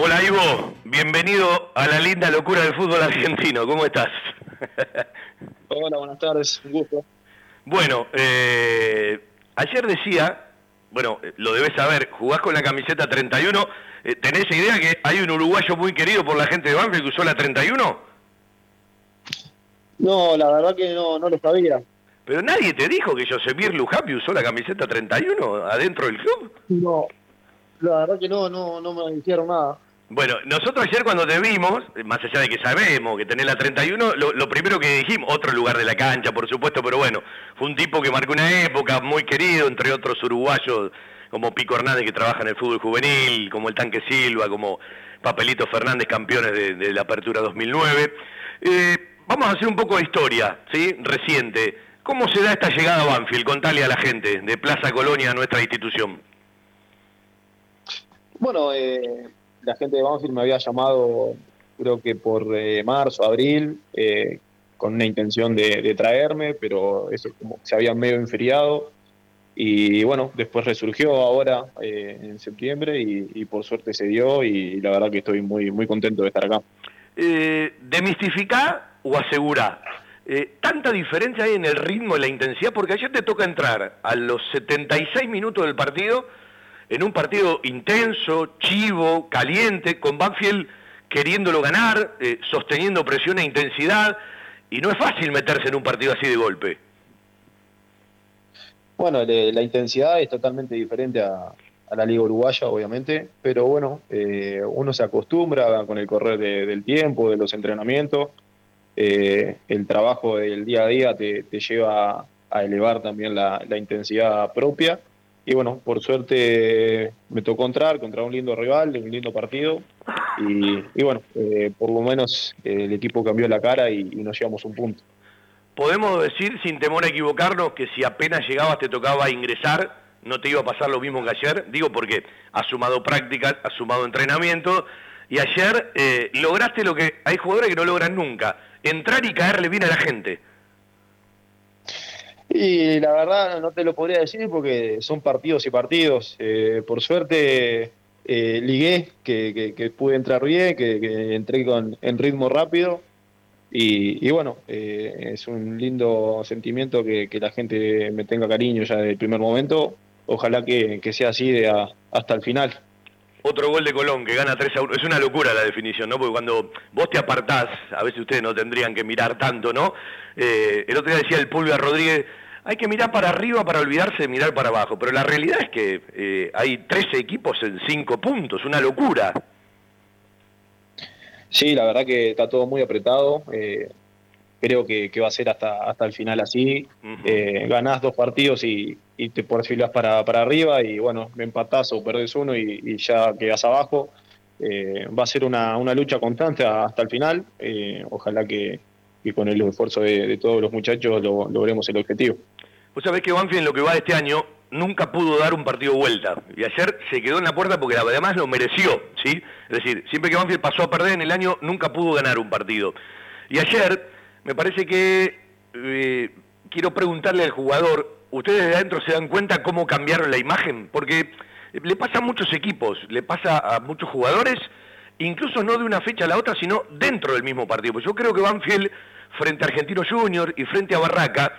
Hola Ivo, bienvenido a la linda locura del fútbol argentino, ¿cómo estás? Hola, buenas tardes, un gusto. Bueno, eh, ayer decía, bueno, lo debes saber, jugás con la camiseta 31, eh, ¿tenés idea que hay un uruguayo muy querido por la gente de Banfield que usó la 31? No, la verdad que no, no lo sabía. Pero nadie te dijo que Josemir Lujapi usó la camiseta 31 adentro del club. No, la verdad que no, no, no me dijeron nada. Bueno, nosotros ayer cuando te vimos, más allá de que sabemos que tenés la 31, lo, lo, primero que dijimos, otro lugar de la cancha, por supuesto, pero bueno, fue un tipo que marcó una época muy querido, entre otros uruguayos como Pico Hernández que trabaja en el fútbol juvenil, como el Tanque Silva, como Papelito Fernández, campeones de, la Apertura 2009. Eh, vamos a hacer un poco de historia, ¿sí? Reciente. ¿Cómo se da esta llegada a Banfield? Contale a la gente de Plaza Colonia a nuestra institución. Bueno, eh, la gente de Banfield me había llamado, creo que por eh, marzo, abril, eh, con una intención de, traerme, pero eso como se había medio enfriado. Y bueno, después resurgió ahora eh, en septiembre y, por suerte se dio y la verdad que estoy muy, muy contento de estar acá. Eh, ¿Demistificar o asegurar? ¿Tanta diferencia hay en el ritmo y la intensidad? Porque ayer te toca entrar a los 76 minutos del partido en un partido intenso, chivo, caliente, con Banfield queriéndolo ganar, eh, sosteniendo presión e intensidad, y no es fácil meterse en un partido así de golpe. Bueno, la intensidad es totalmente diferente a, la Liga Uruguaya, obviamente, pero bueno, eh, uno se acostumbra con el correr del tiempo, de los entrenamientos, eh, el trabajo del día a día te, lleva a elevar también la intensidad propia y bueno, por suerte me tocó entrar contra un lindo rival, un lindo partido. Y, bueno, eh, por lo menos eh, el equipo cambió la cara y, nos llevamos un punto. ¿Podemos decir, sin temor a equivocarnos, que si apenas llegabas te tocaba ingresar, no te iba a pasar lo mismo que ayer? Digo porque has sumado prácticas, has sumado entrenamiento, y ayer eh, lograste lo que hay jugadores que no logran nunca, entrar y caerle bien a la gente. Y la verdad no te lo podría decir porque son partidos y partidos. Eh, por suerte eh, ligué, que, pude entrar bien, que, entré con, en ritmo rápido. Y, bueno, eh, es un lindo sentimiento que, la gente me tenga cariño ya desde el primer momento. Ojalá que, sea así de hasta el final. Otro gol de Colón que gana 3 a 1. Es una locura la definición, ¿no? Porque cuando vos te apartás, a veces ustedes no tendrían que mirar tanto, ¿no? Eh, el otro día decía el Pulga Rodríguez, hay que mirar para arriba para olvidarse de mirar para abajo. Pero la realidad es que eh, hay 13 equipos en 5 puntos, una locura. Sí, la verdad que está todo muy apretado. Eh, creo que, va a ser hasta, hasta el final así. ganás dos partidos y, te perfilás para, para arriba y bueno, me empatás o perdés uno y, ya quedas abajo. va a ser una, una, lucha constante hasta el final. ojalá que, con el esfuerzo de, todos los muchachos lo, logremos el objetivo. Vos sabés que Banfield en lo que va de este año nunca pudo dar un partido vuelta. Y ayer se quedó en la puerta porque además lo mereció, ¿sí? Es decir, siempre que Banfield pasó a perder en el año, nunca pudo ganar un partido. Y ayer, me parece que eh, quiero preguntarle al jugador, ¿ustedes de adentro se dan cuenta cómo cambiaron la imagen? Porque le pasa a muchos equipos, le pasa a muchos jugadores, incluso no de una fecha a la otra, sino dentro del mismo partido. Pues yo creo que Banfield, frente a Argentino Junior y frente a Barraca,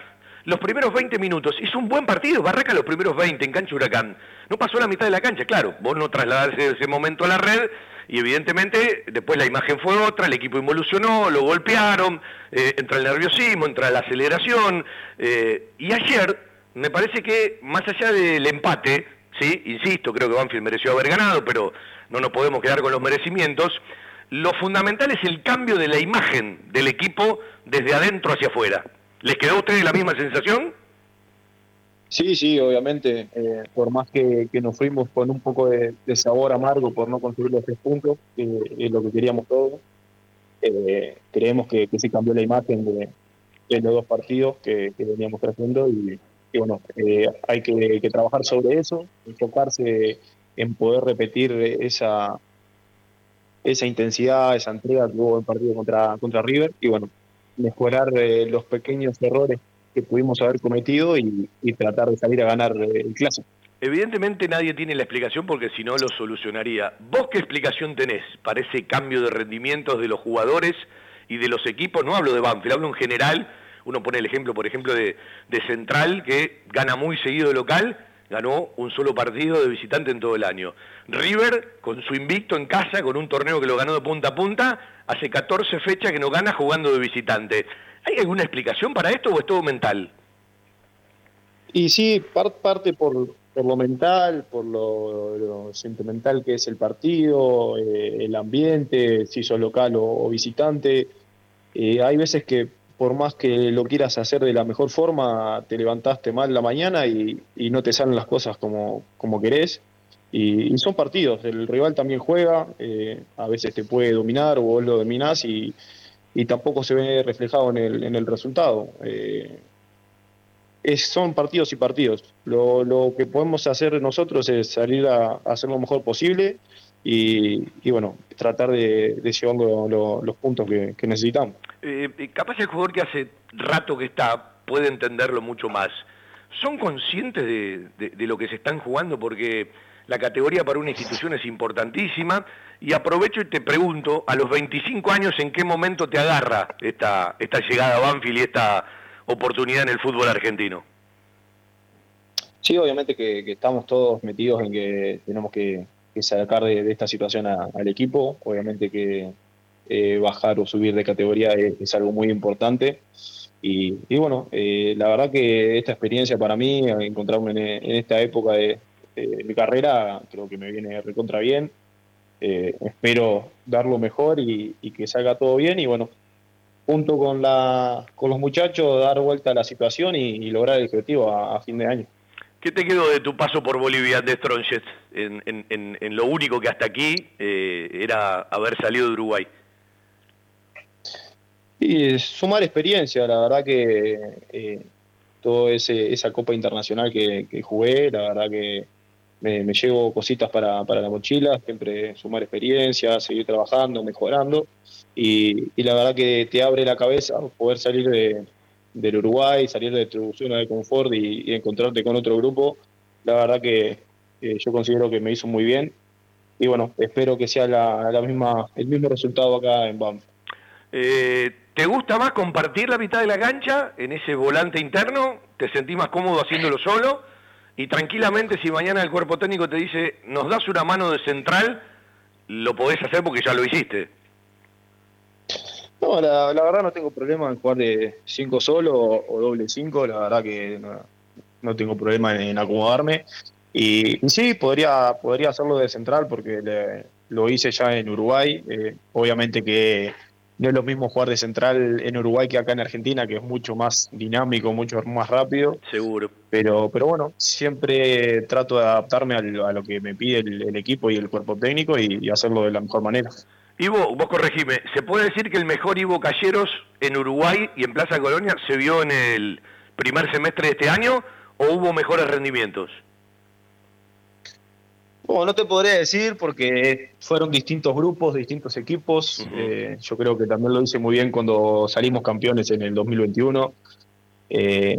los primeros 20 minutos hizo un buen partido. Barraca los primeros 20 en cancha Huracán. No pasó la mitad de la cancha, claro. Vos no trasladaste ese momento a la red y evidentemente después la imagen fue otra, el equipo involucionó, lo golpearon, eh, entra el nerviosismo, entra la aceleración. Eh, y ayer, me parece que más allá del empate, ¿sí? insisto, creo que Banfield mereció haber ganado, pero no nos podemos quedar con los merecimientos. Lo fundamental es el cambio de la imagen del equipo desde adentro hacia afuera. ¿Les quedó a ustedes la misma sensación? Sí, sí, obviamente. Eh, por más que, nos fuimos con un poco de, sabor amargo por no conseguir los tres puntos, que es lo que queríamos todos, eh, creemos que, se cambió la imagen de, los dos partidos que, veníamos creciendo y, bueno, eh, hay que, trabajar sobre eso, enfocarse en poder repetir esa, intensidad, esa entrega que hubo en partido contra, contra River y bueno, mejorar eh, los pequeños errores que pudimos haber cometido y, tratar de salir a ganar eh, el clásico. Evidentemente nadie tiene la explicación porque si no lo solucionaría. ¿Vos qué explicación tenés para ese cambio de rendimientos de los jugadores y de los equipos? No hablo de Banfield, hablo en general. Uno pone el ejemplo, por ejemplo, de, Central, que gana muy seguido de local, ganó un solo partido de visitante en todo el año. River, con su invicto en casa, con un torneo que lo ganó de punta a punta, hace 14 fechas que no gana jugando de visitante. ¿Hay alguna explicación para esto o es todo mental? Y sí, parte por, por lo mental, por lo, sentimental que es el partido, eh, el ambiente, si sos local o, visitante. Eh, hay veces que por más que lo quieras hacer de la mejor forma, te levantaste mal la mañana y, no te salen las cosas como, como querés. Y, son partidos, el rival también juega, eh, a veces te puede dominar o vos lo dominás y, tampoco se ve reflejado en el, en el resultado son partidos y partidos. Lo, que podemos hacer nosotros es salir a, hacer lo mejor posible y, bueno, tratar de, de llevar los puntos que, necesitamos. Eh, capaz el jugador que hace rato que está puede entenderlo mucho más. ¿Son conscientes de, de, lo que se están jugando? Porque la categoría para una institución es importantísima y aprovecho y te pregunto, a los 25 años, ¿en qué momento te agarra esta, esta llegada a Banfield y esta oportunidad en el fútbol argentino. Sí, obviamente que, estamos todos metidos en que tenemos que, sacar de, esta situación al equipo. Obviamente que eh, bajar o subir de categoría es, algo muy importante. Y, bueno, eh, la verdad que esta experiencia para mí, encontrarme en, esta época de, mi carrera, creo que me viene recontra bien. Eh, espero dar lo mejor y, y que salga todo bien. Y bueno, junto con, la, con los muchachos, dar vuelta a la situación y, lograr el objetivo a, fin de año. ¿Qué te quedó de tu paso por Bolivia de Stronches en, lo único que hasta aquí eh, era haber salido de Uruguay? Y sumar experiencia, la verdad que eh, toda esa Copa Internacional que, jugué, la verdad que me, llevo cositas para, para, la mochila, siempre sumar experiencia, seguir trabajando, mejorando. Y, la verdad que te abre la cabeza poder salir de, del Uruguay, salir de tu zona de confort y, encontrarte con otro grupo. La verdad que yo considero que me hizo muy bien. Y bueno, espero que sea la, la misma, el mismo resultado acá en BAM. Eh, ¿Te gusta más compartir la mitad de la cancha en ese volante interno? ¿Te sentís más cómodo haciéndolo solo? Y tranquilamente, si mañana el cuerpo técnico te dice, nos das una mano de central, lo podés hacer porque ya lo hiciste. No, la, verdad no tengo problema en jugar de 5 solo o, doble 5, la verdad que no, tengo problema en, acomodarme. Y, sí, podría, podría hacerlo de central porque lo hice ya en Uruguay. Eh, obviamente que no es lo mismo jugar de central en Uruguay que acá en Argentina, que es mucho más dinámico, mucho más rápido. Seguro. Pero, pero bueno, siempre trato de adaptarme a lo que me pide el, equipo y el cuerpo técnico y, hacerlo de la mejor manera. Ivo, vos corregime, ¿se puede decir que el mejor Ivo Calleros en Uruguay y en Plaza Colonia se vio en el primer semestre de este año o hubo mejores rendimientos? Bueno, no te podría decir porque fueron distintos grupos, distintos equipos. Eh, yo creo que también lo hice muy bien cuando salimos campeones en el 2021. Eh,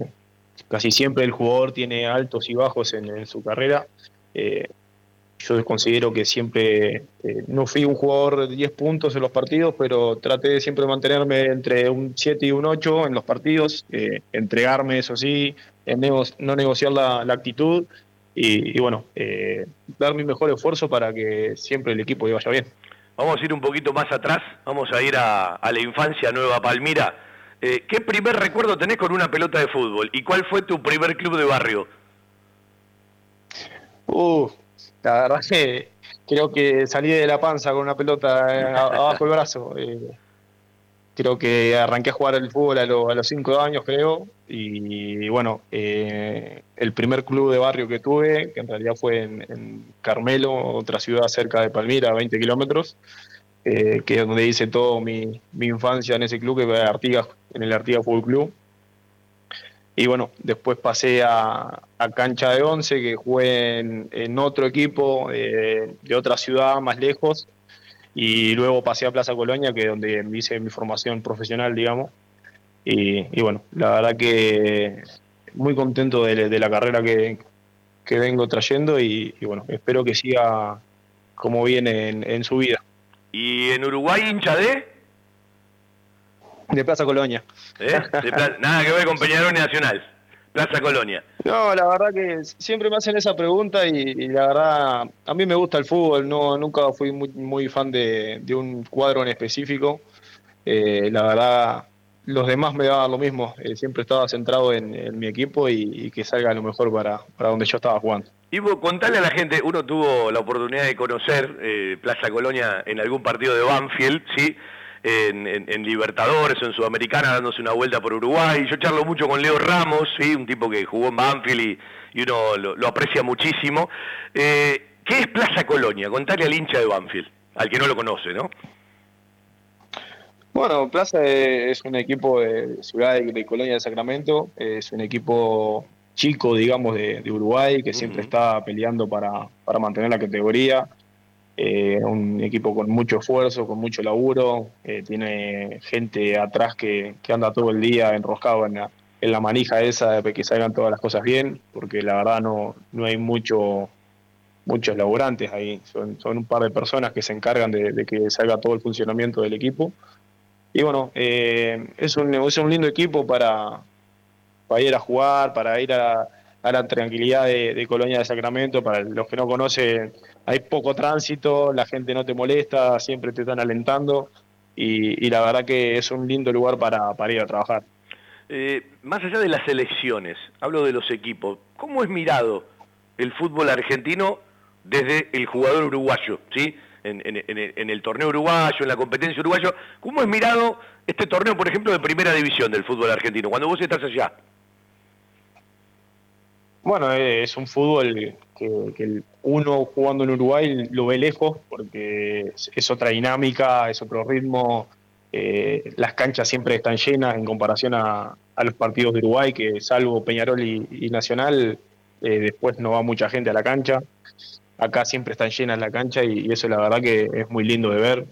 casi siempre el jugador tiene altos y bajos en, su carrera. Eh, yo considero que siempre no fui un jugador de 10 puntos en los partidos, pero traté de siempre mantenerme entre un 7 y un 8 en los partidos, entregarme, eso sí, no negociar la, la actitud y, bueno, eh, dar mi mejor esfuerzo para que siempre el equipo vaya bien. Vamos a ir un poquito más atrás, vamos a ir a, la infancia Nueva Palmira. Eh, ¿Qué primer recuerdo tenés con una pelota de fútbol? ¿Y cuál fue tu primer club de barrio? Uh, la verdad que creo que salí de la panza con una pelota abajo del brazo. Eh, creo que arranqué a jugar el fútbol a, los cinco años, creo, y, bueno, eh, el primer club de barrio que tuve, que en realidad fue en, Carmelo, otra ciudad cerca de Palmira, a 20 kilómetros, eh, que es donde hice toda mi, infancia en ese club, que fue Artigas, en el Artigas Fútbol Club. Y bueno, después pasé a, Cancha de Once, que jugué en, otro equipo eh, de otra ciudad más lejos, y luego pasé a Plaza Colonia, que es donde hice mi formación profesional, digamos. Y, bueno, la verdad que muy contento de, la carrera que, vengo trayendo y, bueno, espero que siga como viene en, su vida. ¿Y en Uruguay hincha de? De Plaza Colonia. ¿Eh? nada que ver con Peñarol Nacional. Plaza Colonia. No, la verdad que siempre me hacen esa pregunta y, la verdad, a mí me gusta el fútbol, no nunca fui muy, muy fan de, un cuadro en específico. Eh, la verdad, los demás me daban lo mismo, eh, siempre estaba centrado en, mi equipo y, que salga lo mejor para, para donde yo estaba jugando. Ivo, contale a la gente, uno tuvo la oportunidad de conocer eh, Plaza Colonia en algún partido de Banfield, ¿sí? En, Libertadores o en Sudamericana dándose una vuelta por Uruguay. Yo charlo mucho con Leo Ramos, ¿sí? un tipo que jugó en Banfield y, uno lo, aprecia muchísimo. Eh, ¿Qué es Plaza Colonia? Contale al hincha de Banfield, al que no lo conoce, ¿no? Bueno, Plaza es un equipo de ciudad de, Colonia de Sacramento, es un equipo chico, digamos, de, Uruguay, que siempre está peleando para, para mantener la categoría. Eh, un equipo con mucho esfuerzo, con mucho laburo, eh, tiene gente atrás que, anda todo el día enroscado en la, en la manija esa de que salgan todas las cosas bien, porque la verdad no, no hay mucho, muchos laburantes ahí, son, un par de personas que se encargan de, que salga todo el funcionamiento del equipo. Y bueno, eh, es, un, es un lindo equipo para, para ir a jugar, para ir a, a la tranquilidad de, Colonia de Sacramento. Para los que no conocen, hay poco tránsito, la gente no te molesta, siempre te están alentando y, la verdad que es un lindo lugar para, ir a trabajar. Eh, más allá de las elecciones, hablo de los equipos, ¿cómo es mirado el fútbol argentino desde el jugador uruguayo? ¿sí? En, en, el torneo uruguayo, en la competencia uruguayo, ¿cómo es mirado este torneo, por ejemplo, de primera división del fútbol argentino, cuando vos estás allá? Bueno, es un fútbol que, uno jugando en Uruguay lo ve lejos porque es, otra dinámica, es otro ritmo. Eh, las canchas siempre están llenas en comparación a, los partidos de Uruguay, que salvo Peñarol y, Nacional, eh, después no va mucha gente a la cancha. Acá siempre están llenas la cancha y, eso la verdad que es muy lindo de ver.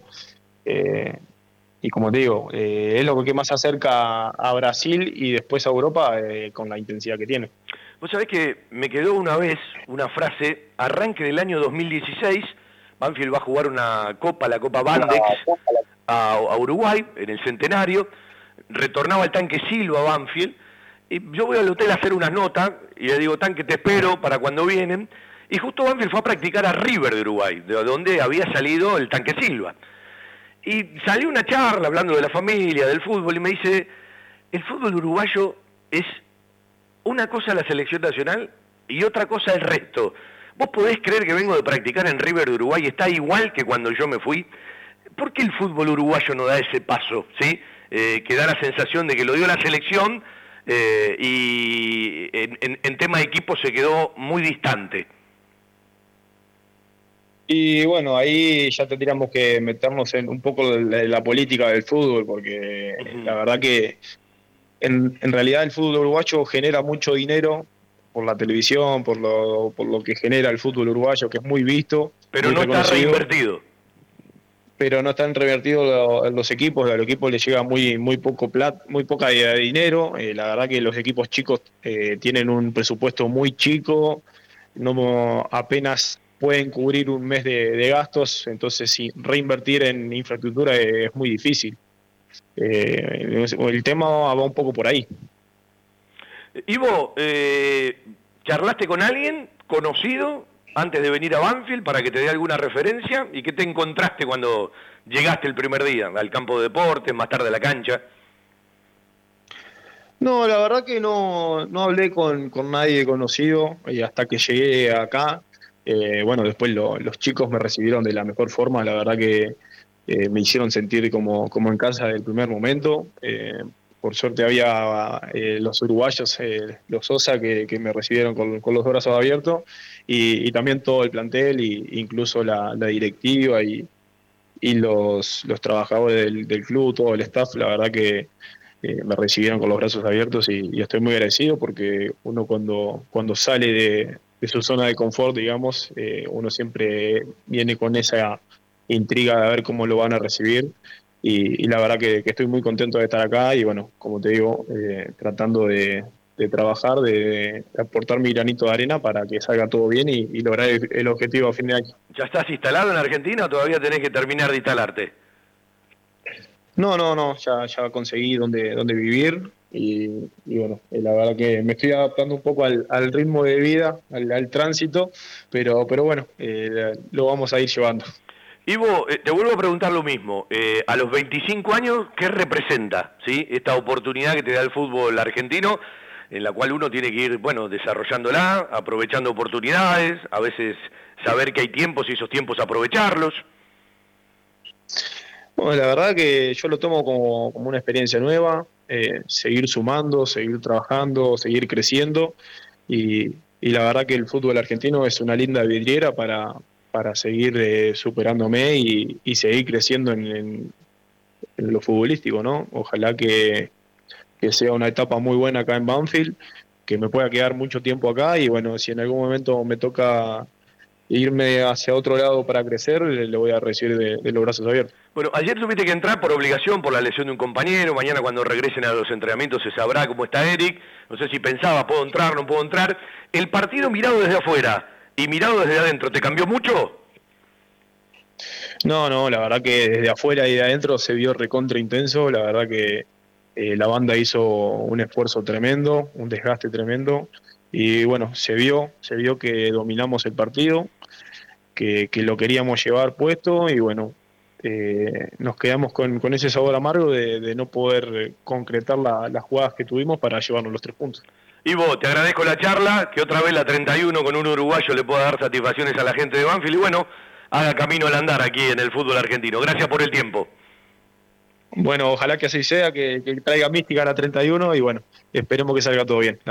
Eh, y como te digo, es lo que más acerca a Brasil y después a Europa con la intensidad que tiene. Vos sabés que me quedó una vez una frase, arranque del año 2016, Banfield va a jugar una copa, la Copa Bandex, a, Uruguay, en el centenario, retornaba el tanque Silva Banfield, y yo voy al hotel a hacer una nota, y le digo, tanque, te espero para cuando vienen, y justo Banfield fue a practicar a River de Uruguay, de donde había salido el tanque Silva. Y salió una charla hablando de la familia, del fútbol, y me dice, el fútbol uruguayo es una cosa la selección nacional y otra cosa el resto. ¿Vos podés creer que vengo de practicar en River de Uruguay y está igual que cuando yo me fui? ¿Por qué el fútbol uruguayo no da ese paso? ¿sí? Eh, que da la sensación de que lo dio la selección eh, y en, tema de equipo se quedó muy distante. Y bueno, ahí ya tendríamos que meternos en un poco de la, política del fútbol, porque la verdad que en, realidad el fútbol uruguayo genera mucho dinero por la televisión, por lo, por lo que genera el fútbol uruguayo, que es muy visto. Pero no está reinvertido. Pero no están revertidos los equipos, a los equipos les llega muy, muy poco plat, muy poca dinero. Eh, la verdad que los equipos chicos eh, tienen un presupuesto muy chico, no apenas pueden cubrir un mes de, gastos, entonces reinvertir en infraestructura es muy difícil. Eh, el tema va un poco por ahí. Ivo, eh, ¿charlaste con alguien conocido antes de venir a Banfield para que te dé alguna referencia? ¿Y qué te encontraste cuando llegaste el primer día al campo de deportes, más tarde a la cancha? No, la verdad que no, no hablé con, nadie conocido y hasta que llegué acá. Eh, bueno, después los chicos me recibieron de la mejor forma, la verdad que eh, me hicieron sentir como, como en casa del primer momento. Eh, por suerte había eh, los uruguayos, los OSA, que, me recibieron con, los brazos abiertos, y, también todo el plantel, y, incluso la, directiva y, y los, los trabajadores del, club, todo el staff, la verdad que me recibieron con los brazos abiertos y, estoy muy agradecido porque uno cuando, cuando sale de, de su zona de confort, digamos, uno siempre viene con esa intriga de ver cómo lo van a recibir. Y, la verdad que, estoy muy contento de estar acá y bueno, como te digo, eh, tratando de, trabajar, de, aportar mi granito de arena para que salga todo bien y, lograr el, objetivo a fin de año. ¿Ya estás instalado en Argentina o todavía tenés que terminar de instalarte? No, no, no, ya, ya conseguí donde, donde vivir y, bueno, eh, la verdad que me estoy adaptando un poco al, ritmo de vida, al, tránsito, pero, pero bueno, eh, lo vamos a ir llevando. Ivo, eh, te vuelvo a preguntar lo mismo. a los 25 años, ¿qué representa esta oportunidad que te da el fútbol argentino, en la cual uno tiene que ir, bueno, desarrollándola, aprovechando oportunidades, a veces saber que hay tiempos y esos tiempos aprovecharlos? Bueno, la verdad que yo lo tomo como, como una experiencia nueva, eh, seguir sumando, seguir trabajando, seguir creciendo. Y, la verdad que el fútbol argentino es una linda vidriera para, para seguir eh, superándome y, seguir creciendo en, lo futbolístico, ¿no? Ojalá que, que sea una etapa muy buena acá en Banfield, que me pueda quedar mucho tiempo acá y bueno, si en algún momento me toca irme hacia otro lado para crecer, le, voy a recibir de, los brazos abiertos. Bueno, ayer tuviste que entrar por obligación, por la lesión de un compañero, mañana cuando regresen a los entrenamientos se sabrá cómo está Eric, no sé si pensaba, ¿puedo entrar, no puedo entrar? El partido mirado desde afuera y mirado desde adentro, ¿te cambió mucho? No, no, la verdad que desde afuera y de adentro se vio recontra intenso, la verdad que eh, la banda hizo un esfuerzo tremendo, un desgaste tremendo, y bueno, se vio, se vio que dominamos el partido, que, lo queríamos llevar puesto y bueno, eh, nos quedamos con, ese sabor amargo de, no poder concretar las jugadas que tuvimos para llevarnos los tres puntos. Ivo, te agradezco la charla, que otra vez la 31 con un uruguayo le pueda dar satisfacciones a la gente de Banfield y bueno, haga camino al andar aquí en el fútbol argentino. Gracias por el tiempo. Bueno, ojalá que así sea, que, traiga mística a la 31 y bueno, esperemos que salga todo bien.